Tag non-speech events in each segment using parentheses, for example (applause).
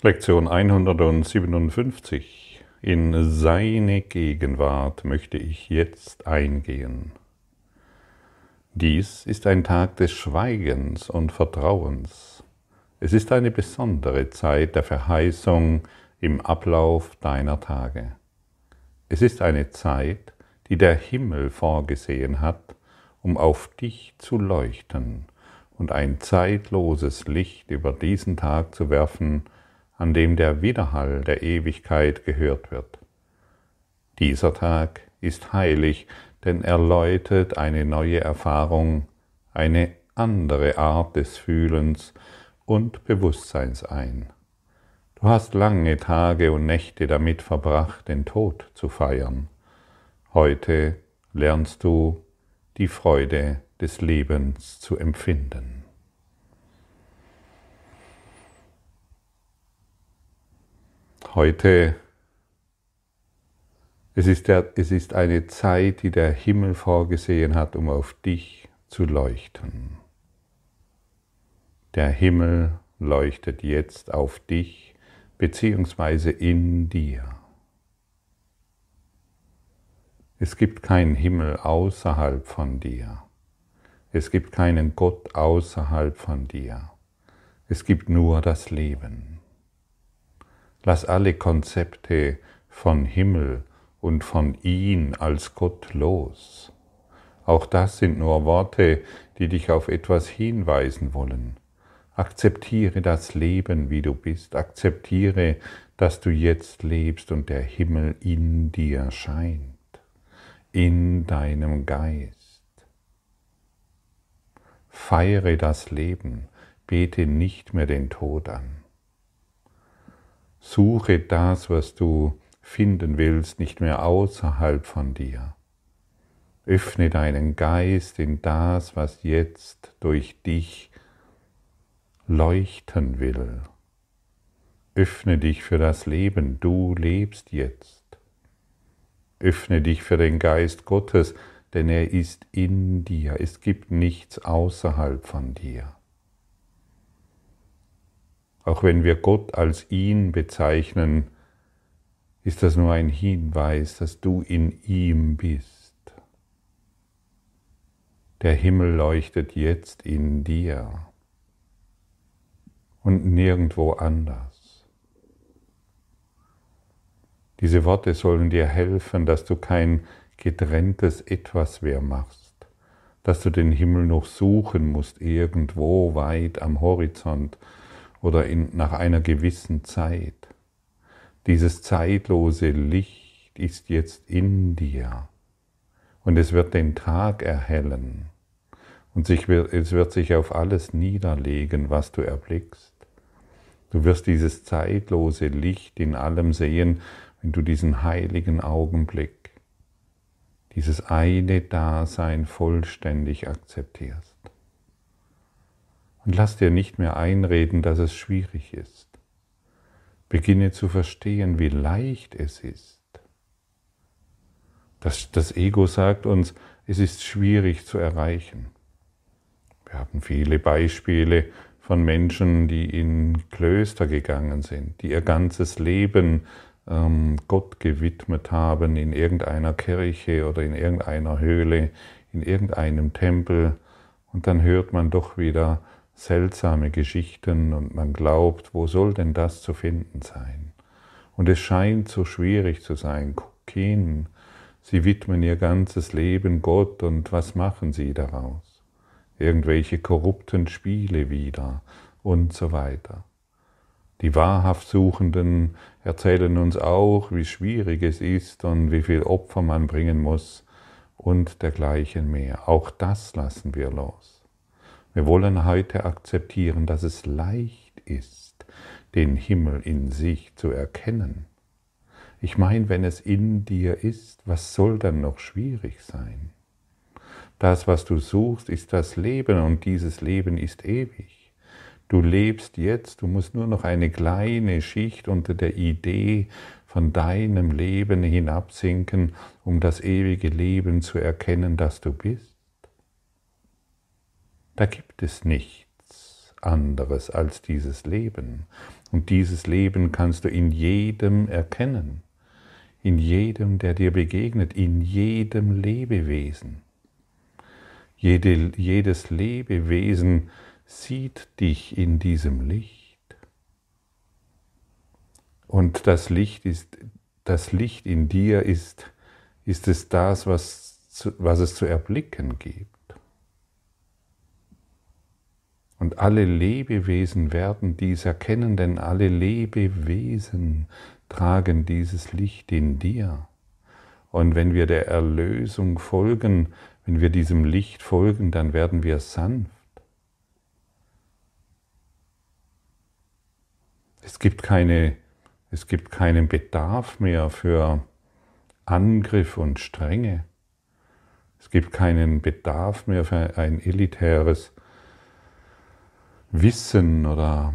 Lektion 157. In seine Gegenwart möchte ich jetzt eingehen. Dies ist ein Tag des Schweigens und Vertrauens. Es ist eine besondere Zeit der Verheißung im Ablauf deiner Tage. Es ist eine Zeit, die der Himmel vorgesehen hat, um auf dich zu leuchten und ein zeitloses Licht über diesen Tag zu werfen, an dem der Widerhall der Ewigkeit gehört wird. Dieser Tag ist heilig, denn er läutet eine neue Erfahrung, eine andere Art des Fühlens und Bewusstseins ein. Du hast lange Tage und Nächte damit verbracht, den Tod zu feiern. Heute lernst du die Freude des Lebens zu empfinden. Heute, es ist, der, es ist eine Zeit, die der Himmel vorgesehen hat, um auf dich zu leuchten. Der Himmel leuchtet jetzt auf dich beziehungsweise in dir. Es gibt keinen Himmel außerhalb von dir. Es gibt keinen Gott außerhalb von dir. Es gibt nur das Leben. Lass alle Konzepte von Himmel und von ihn als Gott los. Auch das sind nur Worte, die dich auf etwas hinweisen wollen. Akzeptiere das Leben, wie du bist. Akzeptiere, dass du jetzt lebst und der Himmel in dir scheint, in deinem Geist. Feiere das Leben, bete nicht mehr den Tod an. Suche das, was du finden willst, nicht mehr außerhalb von dir. Öffne deinen Geist in das, was jetzt durch dich leuchten will. Öffne dich für das Leben, du lebst jetzt. Öffne dich für den Geist Gottes, denn er ist in dir, es gibt nichts außerhalb von dir. Auch wenn wir Gott als ihn bezeichnen, ist das nur ein Hinweis, dass du in ihm bist. Der Himmel leuchtet jetzt in dir und nirgendwo anders. Diese Worte sollen dir helfen, dass du kein getrenntes Etwas mehr machst, dass du den Himmel noch suchen musst irgendwo weit am Horizont, oder in, nach einer gewissen Zeit. Dieses zeitlose Licht ist jetzt in dir und es wird den Tag erhellen und sich es wird sich auf alles niederlegen, was du erblickst. Du wirst dieses zeitlose Licht in allem sehen, wenn du diesen heiligen Augenblick, dieses eine Dasein vollständig akzeptierst. Und lass dir nicht mehr einreden, dass es schwierig ist. Beginne zu verstehen, wie leicht es ist. Das, das Ego sagt uns, es ist schwierig zu erreichen. Wir haben viele Beispiele von Menschen, die in Klöster gegangen sind, die ihr ganzes Leben ähm, Gott gewidmet haben, in irgendeiner Kirche oder in irgendeiner Höhle, in irgendeinem Tempel. Und dann hört man doch wieder, seltsame Geschichten und man glaubt, wo soll denn das zu finden sein? Und es scheint so schwierig zu sein. Guck hin, sie widmen ihr ganzes Leben Gott und was machen sie daraus? Irgendwelche korrupten Spiele wieder und so weiter. Die wahrhaft Suchenden erzählen uns auch, wie schwierig es ist und wie viel Opfer man bringen muss und dergleichen mehr. Auch das lassen wir los. Wir wollen heute akzeptieren, dass es leicht ist, den Himmel in sich zu erkennen. Ich meine, wenn es in dir ist, was soll dann noch schwierig sein? Das, was du suchst, ist das Leben und dieses Leben ist ewig. Du lebst jetzt, du musst nur noch eine kleine Schicht unter der Idee von deinem Leben hinabsinken, um das ewige Leben zu erkennen, das du bist. Da gibt es nichts anderes als dieses Leben. Und dieses Leben kannst du in jedem erkennen, in jedem, der dir begegnet, in jedem Lebewesen. Jede, jedes Lebewesen sieht dich in diesem Licht. Und das Licht ist, das Licht in dir ist, ist es das, was, was es zu erblicken gibt. Und alle Lebewesen werden dies erkennen, denn alle Lebewesen tragen dieses Licht in dir. Und wenn wir der Erlösung folgen, wenn wir diesem Licht folgen, dann werden wir sanft. Es gibt, keine, es gibt keinen Bedarf mehr für Angriff und Strenge. Es gibt keinen Bedarf mehr für ein elitäres Wissen oder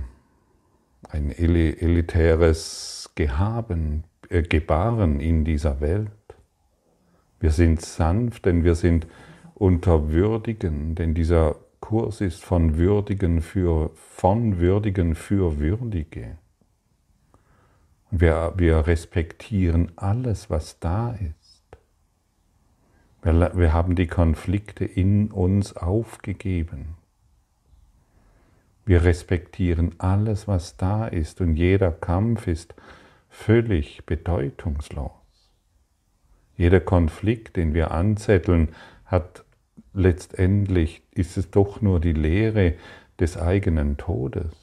ein elitäres Gehaben, äh, Gebaren in dieser Welt. Wir sind sanft, denn wir sind unter Würdigen, denn dieser Kurs ist von Würdigen für, von Würdigen für Würdige. Wir, wir respektieren alles, was da ist. Wir, wir haben die Konflikte in uns aufgegeben. Wir respektieren alles, was da ist und jeder Kampf ist völlig bedeutungslos. Jeder Konflikt, den wir anzetteln, hat letztendlich, ist es doch nur die Lehre des eigenen Todes.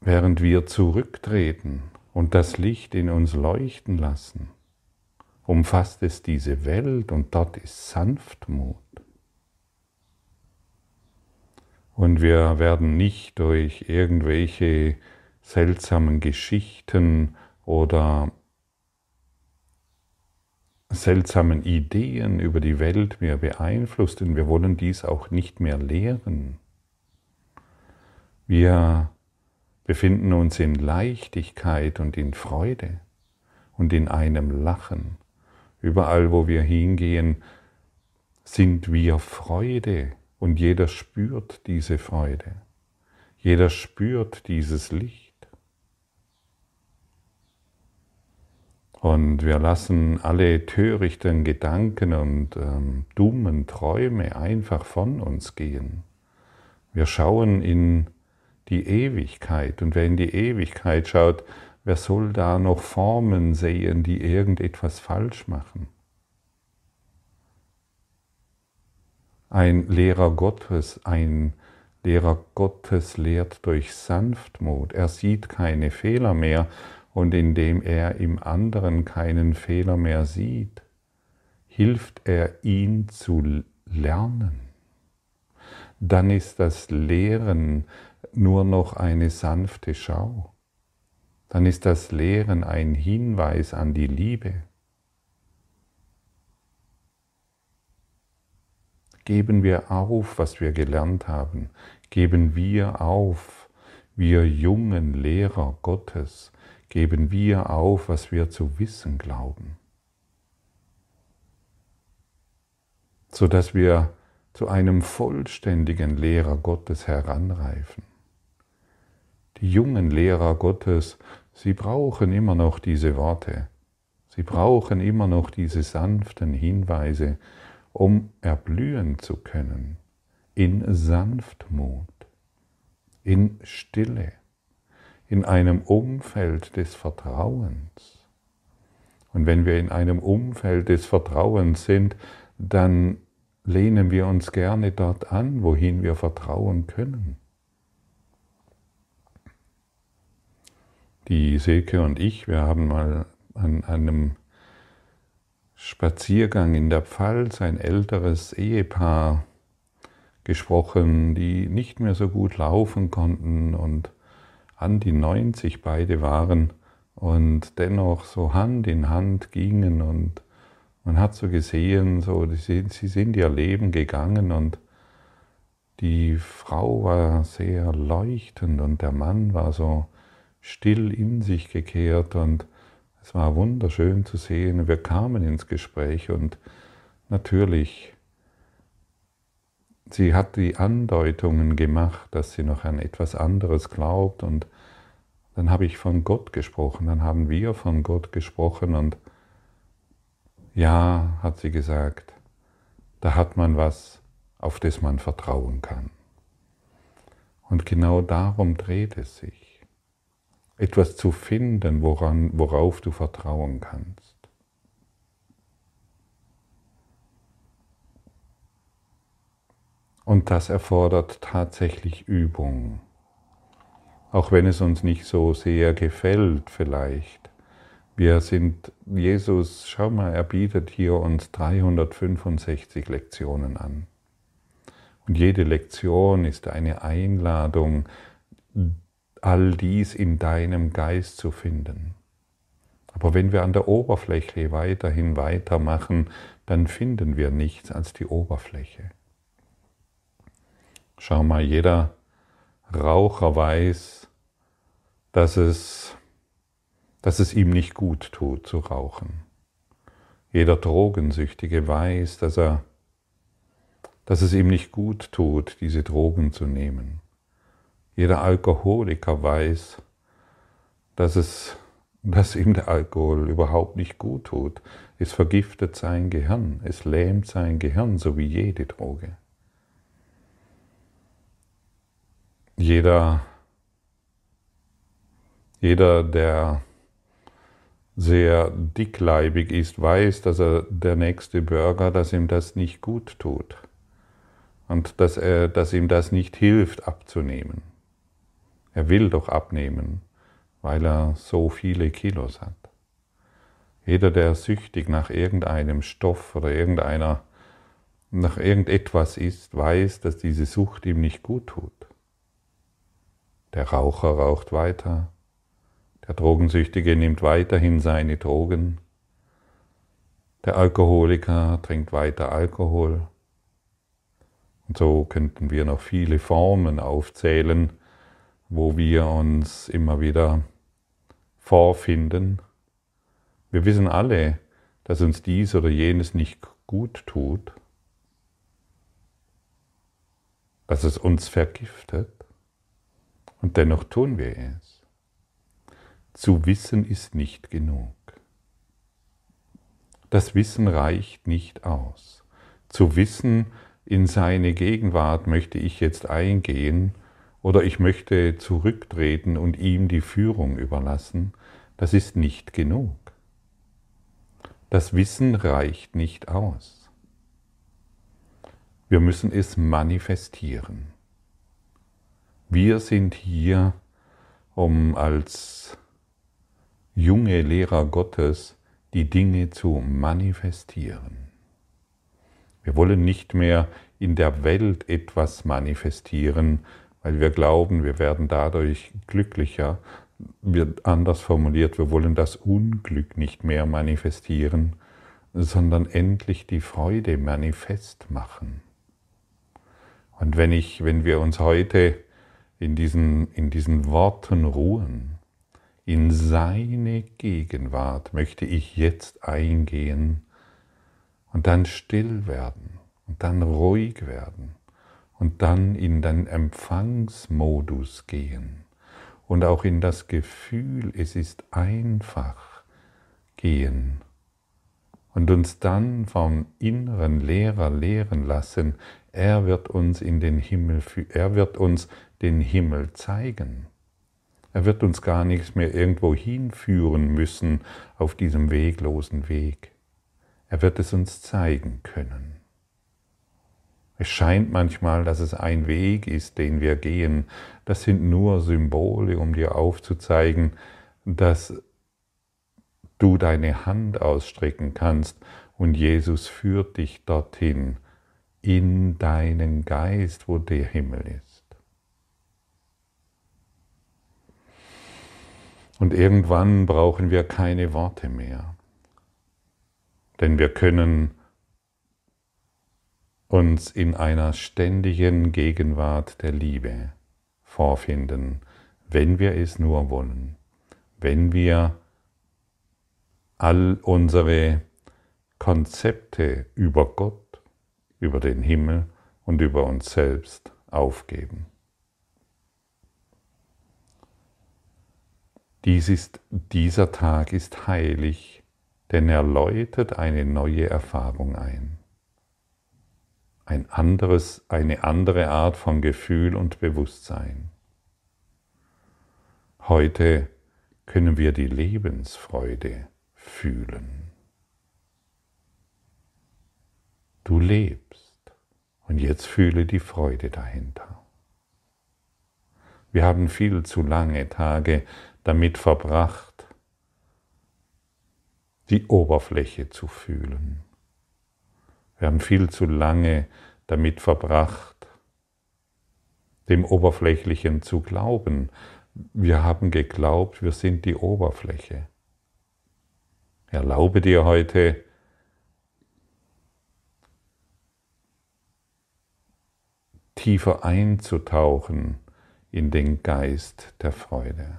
Während wir zurücktreten und das Licht in uns leuchten lassen, umfasst es diese Welt und dort ist Sanftmut. Und wir werden nicht durch irgendwelche seltsamen Geschichten oder seltsamen Ideen über die Welt mehr beeinflusst, denn wir wollen dies auch nicht mehr lehren. Wir befinden uns in Leichtigkeit und in Freude und in einem Lachen. Überall, wo wir hingehen, sind wir Freude und jeder spürt diese Freude. Jeder spürt dieses Licht. Und wir lassen alle törichten Gedanken und ähm, dummen Träume einfach von uns gehen. Wir schauen in die Ewigkeit und wer in die Ewigkeit schaut, Wer soll da noch Formen sehen, die irgendetwas falsch machen? Ein Lehrer Gottes, ein Lehrer Gottes lehrt durch Sanftmut. Er sieht keine Fehler mehr und indem er im anderen keinen Fehler mehr sieht, hilft er ihn zu lernen. Dann ist das Lehren nur noch eine sanfte Schau dann ist das Lehren ein Hinweis an die Liebe. Geben wir auf, was wir gelernt haben. Geben wir auf, wir jungen Lehrer Gottes, geben wir auf, was wir zu wissen glauben. Sodass wir zu einem vollständigen Lehrer Gottes heranreifen. Die jungen Lehrer Gottes Sie brauchen immer noch diese Worte. Sie brauchen immer noch diese sanften Hinweise, um erblühen zu können in Sanftmut, in Stille, in einem Umfeld des Vertrauens. Und wenn wir in einem Umfeld des Vertrauens sind, dann lehnen wir uns gerne dort an, wohin wir vertrauen können. Die Silke und ich, wir haben mal an einem Spaziergang in der Pfalz ein älteres Ehepaar gesprochen, die nicht mehr so gut laufen konnten und an die 90 beide waren und dennoch so Hand in Hand gingen und man hat so gesehen, so sie, sie sind ihr Leben gegangen und die Frau war sehr leuchtend und der Mann war so still in sich gekehrt und es war wunderschön zu sehen. Wir kamen ins Gespräch und natürlich, sie hat die Andeutungen gemacht, dass sie noch an etwas anderes glaubt und dann habe ich von Gott gesprochen, dann haben wir von Gott gesprochen und ja, hat sie gesagt, da hat man was, auf das man vertrauen kann. Und genau darum dreht es sich. Etwas zu finden, woran, worauf du vertrauen kannst. Und das erfordert tatsächlich Übung. Auch wenn es uns nicht so sehr gefällt vielleicht. Wir sind, Jesus, schau mal, er bietet hier uns 365 Lektionen an. Und jede Lektion ist eine Einladung, all dies in deinem Geist zu finden. Aber wenn wir an der Oberfläche weiterhin weitermachen, dann finden wir nichts als die Oberfläche. Schau mal, jeder Raucher weiß, dass es, dass es ihm nicht gut tut zu rauchen. Jeder Drogensüchtige weiß, dass, er, dass es ihm nicht gut tut, diese Drogen zu nehmen. Jeder Alkoholiker weiß, dass, es, dass ihm der Alkohol überhaupt nicht gut tut. Es vergiftet sein Gehirn, es lähmt sein Gehirn, so wie jede Droge. Jeder jeder, der sehr dickleibig ist, weiß, dass er der nächste Burger, dass ihm das nicht gut tut und dass, er, dass ihm das nicht hilft abzunehmen. Er will doch abnehmen, weil er so viele Kilos hat. Jeder, der süchtig nach irgendeinem Stoff oder irgendeiner, nach irgendetwas ist, weiß, dass diese Sucht ihm nicht gut tut. Der Raucher raucht weiter, der Drogensüchtige nimmt weiterhin seine Drogen. Der Alkoholiker trinkt weiter Alkohol. Und so könnten wir noch viele Formen aufzählen, wo wir uns immer wieder vorfinden. Wir wissen alle, dass uns dies oder jenes nicht gut tut, dass es uns vergiftet, und dennoch tun wir es. Zu wissen ist nicht genug. Das Wissen reicht nicht aus. Zu wissen, in seine Gegenwart möchte ich jetzt eingehen oder ich möchte zurücktreten und ihm die Führung überlassen, das ist nicht genug. Das Wissen reicht nicht aus. Wir müssen es manifestieren. Wir sind hier, um als junge Lehrer Gottes die Dinge zu manifestieren. Wir wollen nicht mehr in der Welt etwas manifestieren, weil wir glauben, wir werden dadurch glücklicher. Wird anders formuliert, wir wollen das Unglück nicht mehr manifestieren, sondern endlich die Freude manifest machen. Und wenn ich, wenn wir uns heute in diesen, in diesen Worten ruhen, in seine Gegenwart möchte ich jetzt eingehen und dann still werden und dann ruhig werden und dann in den Empfangsmodus gehen und auch in das Gefühl, es ist einfach gehen und uns dann vom inneren Lehrer lehren lassen, er wird uns in den Himmel, er wird uns den Himmel zeigen. Er wird uns gar nichts mehr irgendwo hinführen müssen auf diesem weglosen Weg. Er wird es uns zeigen können. Es scheint manchmal, dass es ein Weg ist, den wir gehen. Das sind nur Symbole, um dir aufzuzeigen, dass du deine Hand ausstrecken kannst und Jesus führt dich dorthin, in deinen Geist, wo der Himmel ist. Und irgendwann brauchen wir keine Worte mehr, denn wir können uns in einer ständigen Gegenwart der Liebe vorfinden, wenn wir es nur wollen, wenn wir all unsere Konzepte über Gott, über den Himmel und über uns selbst aufgeben. Dies ist, dieser Tag ist heilig, denn er läutet eine neue Erfahrung ein. Ein anderes, eine andere Art von Gefühl und Bewusstsein. Heute können wir die Lebensfreude fühlen. Du lebst und jetzt fühle die Freude dahinter. Wir haben viel zu lange Tage damit verbracht, die Oberfläche zu fühlen. Wir haben viel zu lange damit verbracht, dem Oberflächlichen zu glauben. Wir haben geglaubt, wir sind die Oberfläche. Erlaube dir heute, tiefer einzutauchen in den Geist der Freude.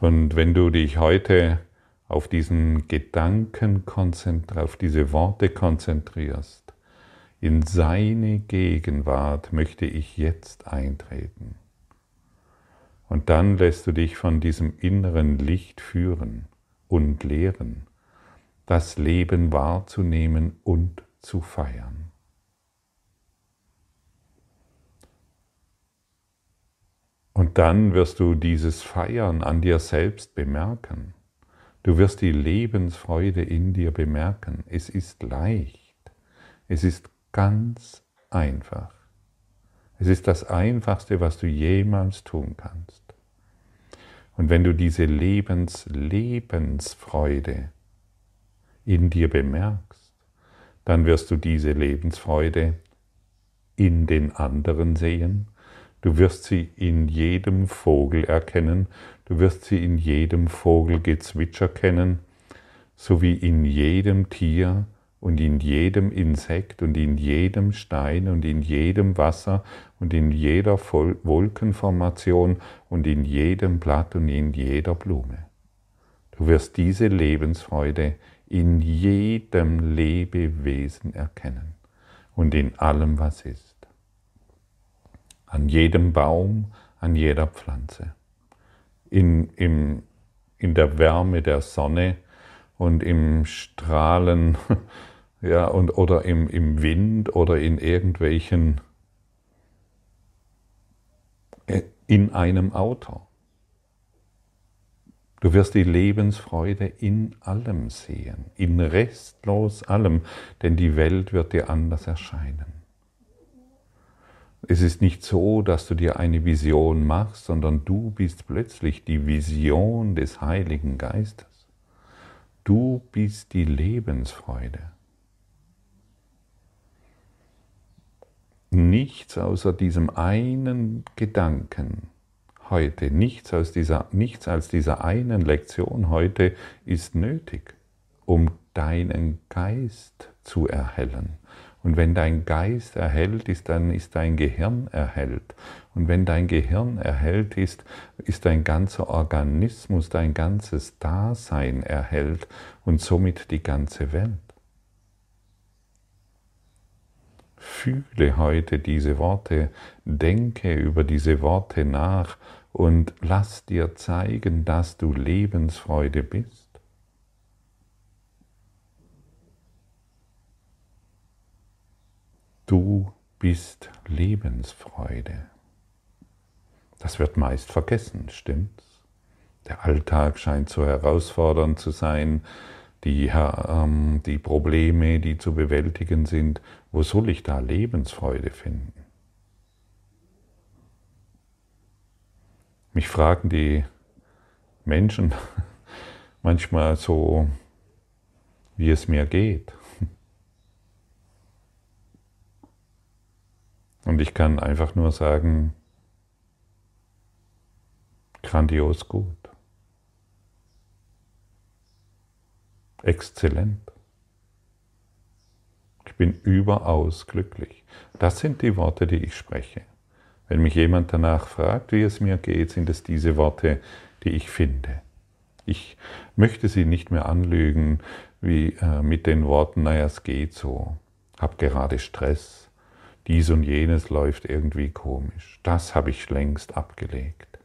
Und wenn du dich heute auf diesen Gedanken konzentrierst, auf diese Worte konzentrierst, in seine Gegenwart möchte ich jetzt eintreten. Und dann lässt du dich von diesem inneren Licht führen und lehren, das Leben wahrzunehmen und zu feiern. Und dann wirst du dieses Feiern an dir selbst bemerken. Du wirst die Lebensfreude in dir bemerken. Es ist leicht. Es ist ganz einfach. Es ist das Einfachste, was du jemals tun kannst. Und wenn du diese Lebens Lebensfreude in dir bemerkst, dann wirst du diese Lebensfreude in den anderen sehen Du wirst sie in jedem Vogel erkennen, du wirst sie in jedem Vogelgezwitscher kennen, sowie in jedem Tier und in jedem Insekt und in jedem Stein und in jedem Wasser und in jeder Wolkenformation und in jedem Blatt und in jeder Blume. Du wirst diese Lebensfreude in jedem Lebewesen erkennen und in allem, was ist an jedem Baum, an jeder Pflanze. In, im, in der Wärme der Sonne und im Strahlen (laughs) ja, und, oder im, im Wind oder in irgendwelchen, äh, in einem Auto. Du wirst die Lebensfreude in allem sehen, in restlos allem, denn die Welt wird dir anders erscheinen. Es ist nicht so, dass du dir eine Vision machst, sondern du bist plötzlich die Vision des Heiligen Geistes. Du bist die Lebensfreude. Nichts außer diesem einen Gedanken heute, nichts, aus dieser, nichts als dieser einen Lektion heute ist nötig, um deinen Geist zu erhellen und wenn dein Geist erhellt ist, dann ist dein Gehirn erhellt. Und wenn dein Gehirn erhellt ist, ist dein ganzer Organismus, dein ganzes Dasein erhellt und somit die ganze Welt. Fühle heute diese Worte, denke über diese Worte nach und lass dir zeigen, dass du Lebensfreude bist. Du bist Lebensfreude. Das wird meist vergessen, stimmt's? Der Alltag scheint so herausfordernd zu sein, die, ähm, die Probleme, die zu bewältigen sind. Wo soll ich da Lebensfreude finden? Mich fragen die Menschen (laughs) manchmal so, wie es mir geht. Und ich kann einfach nur sagen, grandios gut. Exzellent. Ich bin überaus glücklich. Das sind die Worte, die ich spreche. Wenn mich jemand danach fragt, wie es mir geht, sind es diese Worte, die ich finde. Ich möchte Sie nicht mehr anlügen wie äh, mit den Worten, naja, es geht so, hab gerade Stress, dies und jenes läuft irgendwie komisch. Das habe ich längst abgelegt.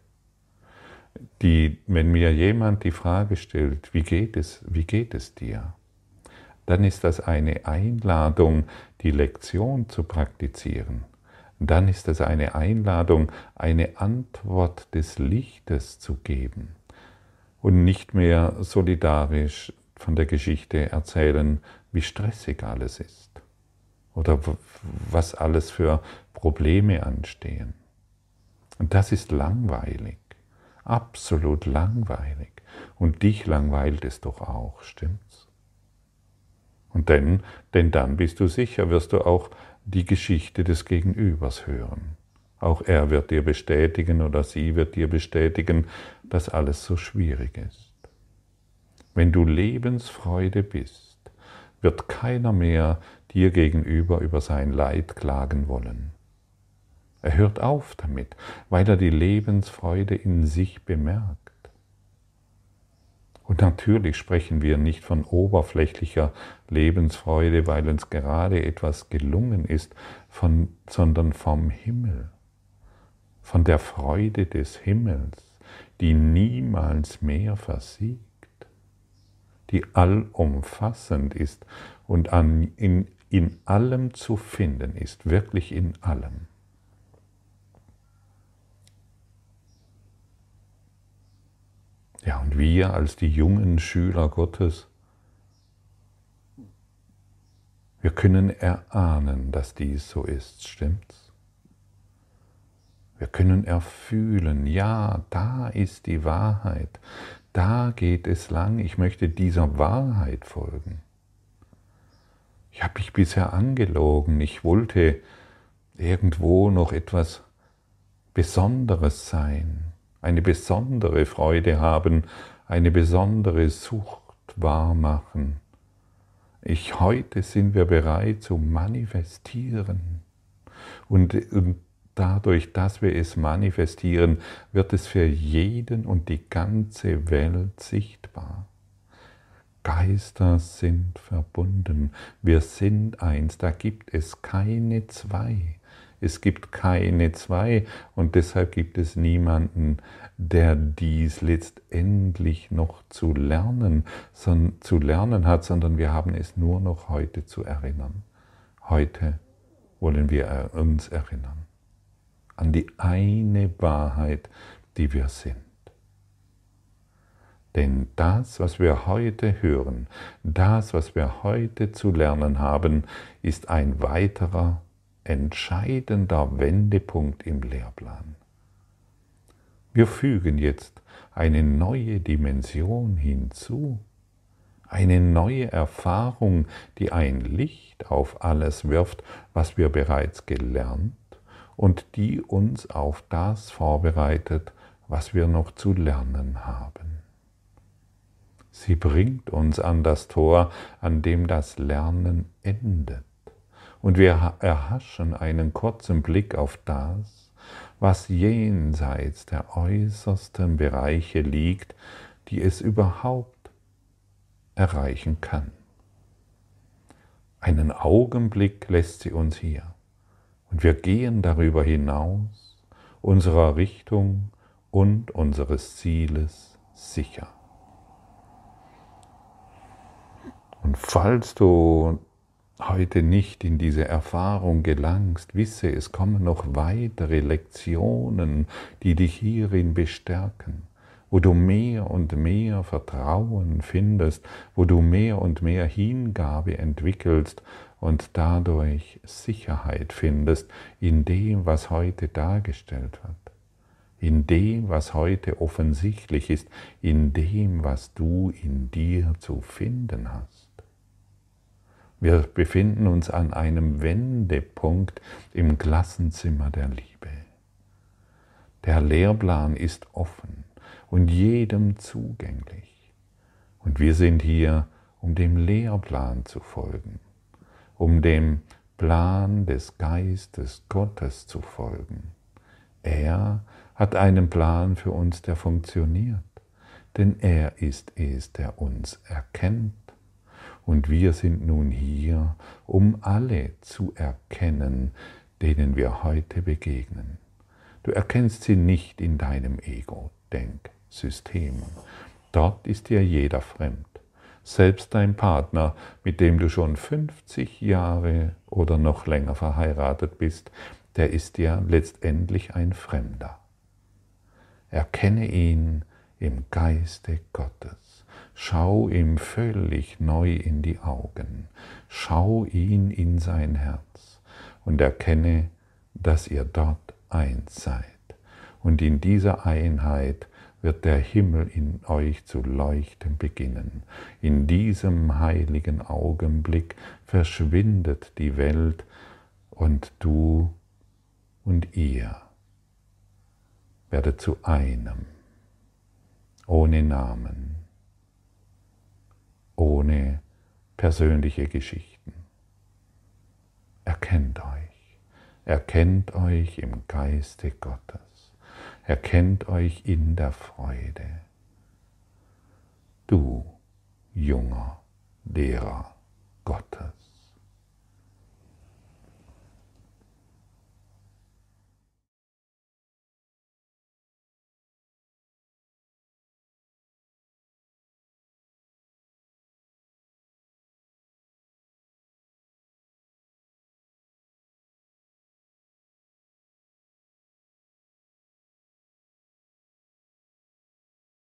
Die, wenn mir jemand die Frage stellt, wie geht es, wie geht es dir? Dann ist das eine Einladung, die Lektion zu praktizieren. Dann ist es eine Einladung, eine Antwort des Lichtes zu geben und nicht mehr solidarisch von der Geschichte erzählen, wie stressig alles ist oder was alles für Probleme anstehen. Und das ist langweilig, absolut langweilig. Und dich langweilt es doch auch, stimmt's? Und denn, denn dann bist du sicher, wirst du auch die Geschichte des Gegenübers hören. Auch er wird dir bestätigen oder sie wird dir bestätigen, dass alles so schwierig ist. Wenn du Lebensfreude bist, wird keiner mehr dir gegenüber über sein Leid klagen wollen. Er hört auf damit, weil er die Lebensfreude in sich bemerkt. Und natürlich sprechen wir nicht von oberflächlicher Lebensfreude, weil uns gerade etwas gelungen ist, von, sondern vom Himmel, von der Freude des Himmels, die niemals mehr versiegt, die allumfassend ist und an, in, in allem zu finden ist, wirklich in allem. Ja, und wir als die jungen Schüler Gottes, wir können erahnen, dass dies so ist, stimmt's? Wir können erfühlen, ja, da ist die Wahrheit, da geht es lang, ich möchte dieser Wahrheit folgen. Ich habe mich bisher angelogen, ich wollte irgendwo noch etwas Besonderes sein eine besondere Freude haben, eine besondere Sucht wahrmachen. Ich, heute sind wir bereit zu manifestieren. Und, und dadurch, dass wir es manifestieren, wird es für jeden und die ganze Welt sichtbar. Geister sind verbunden, wir sind eins, da gibt es keine zwei. Es gibt keine zwei und deshalb gibt es niemanden, der dies letztendlich noch zu lernen, zu lernen hat, sondern wir haben es nur noch heute zu erinnern. Heute wollen wir uns erinnern an die eine Wahrheit, die wir sind. Denn das, was wir heute hören, das, was wir heute zu lernen haben, ist ein weiterer entscheidender Wendepunkt im Lehrplan. Wir fügen jetzt eine neue Dimension hinzu, eine neue Erfahrung, die ein Licht auf alles wirft, was wir bereits gelernt und die uns auf das vorbereitet, was wir noch zu lernen haben. Sie bringt uns an das Tor, an dem das Lernen endet und wir erhaschen einen kurzen Blick auf das, was jenseits der äußersten Bereiche liegt, die es überhaupt erreichen kann. Einen Augenblick lässt sie uns hier und wir gehen darüber hinaus unserer Richtung und unseres Zieles sicher. Und falls du heute nicht in diese Erfahrung gelangst, wisse, es kommen noch weitere Lektionen, die dich hierin bestärken, wo du mehr und mehr Vertrauen findest, wo du mehr und mehr Hingabe entwickelst und dadurch Sicherheit findest in dem, was heute dargestellt wird, in dem, was heute offensichtlich ist, in dem, was du in dir zu finden hast. Wir befinden uns an einem Wendepunkt im Klassenzimmer der Liebe. Der Lehrplan ist offen und jedem zugänglich. Und wir sind hier, um dem Lehrplan zu folgen, um dem Plan des Geistes Gottes zu folgen. Er hat einen Plan für uns, der funktioniert, denn er ist es, der uns erkennt. Und wir sind nun hier, um alle zu erkennen, denen wir heute begegnen. Du erkennst sie nicht in deinem Ego-Denksystem. Dort ist dir jeder fremd. Selbst dein Partner, mit dem du schon 50 Jahre oder noch länger verheiratet bist, der ist dir letztendlich ein Fremder. Erkenne ihn im Geiste Gottes. Schau ihm völlig neu in die Augen. Schau ihn in sein Herz und erkenne, dass ihr dort eins seid. Und in dieser Einheit wird der Himmel in euch zu leuchten beginnen. In diesem heiligen Augenblick verschwindet die Welt und du und ihr werdet zu einem, ohne Namen, ohne persönliche Geschichten. Erkennt euch, erkennt euch im Geiste Gottes erkennt euch in der Freude. Du, junger Lehrer.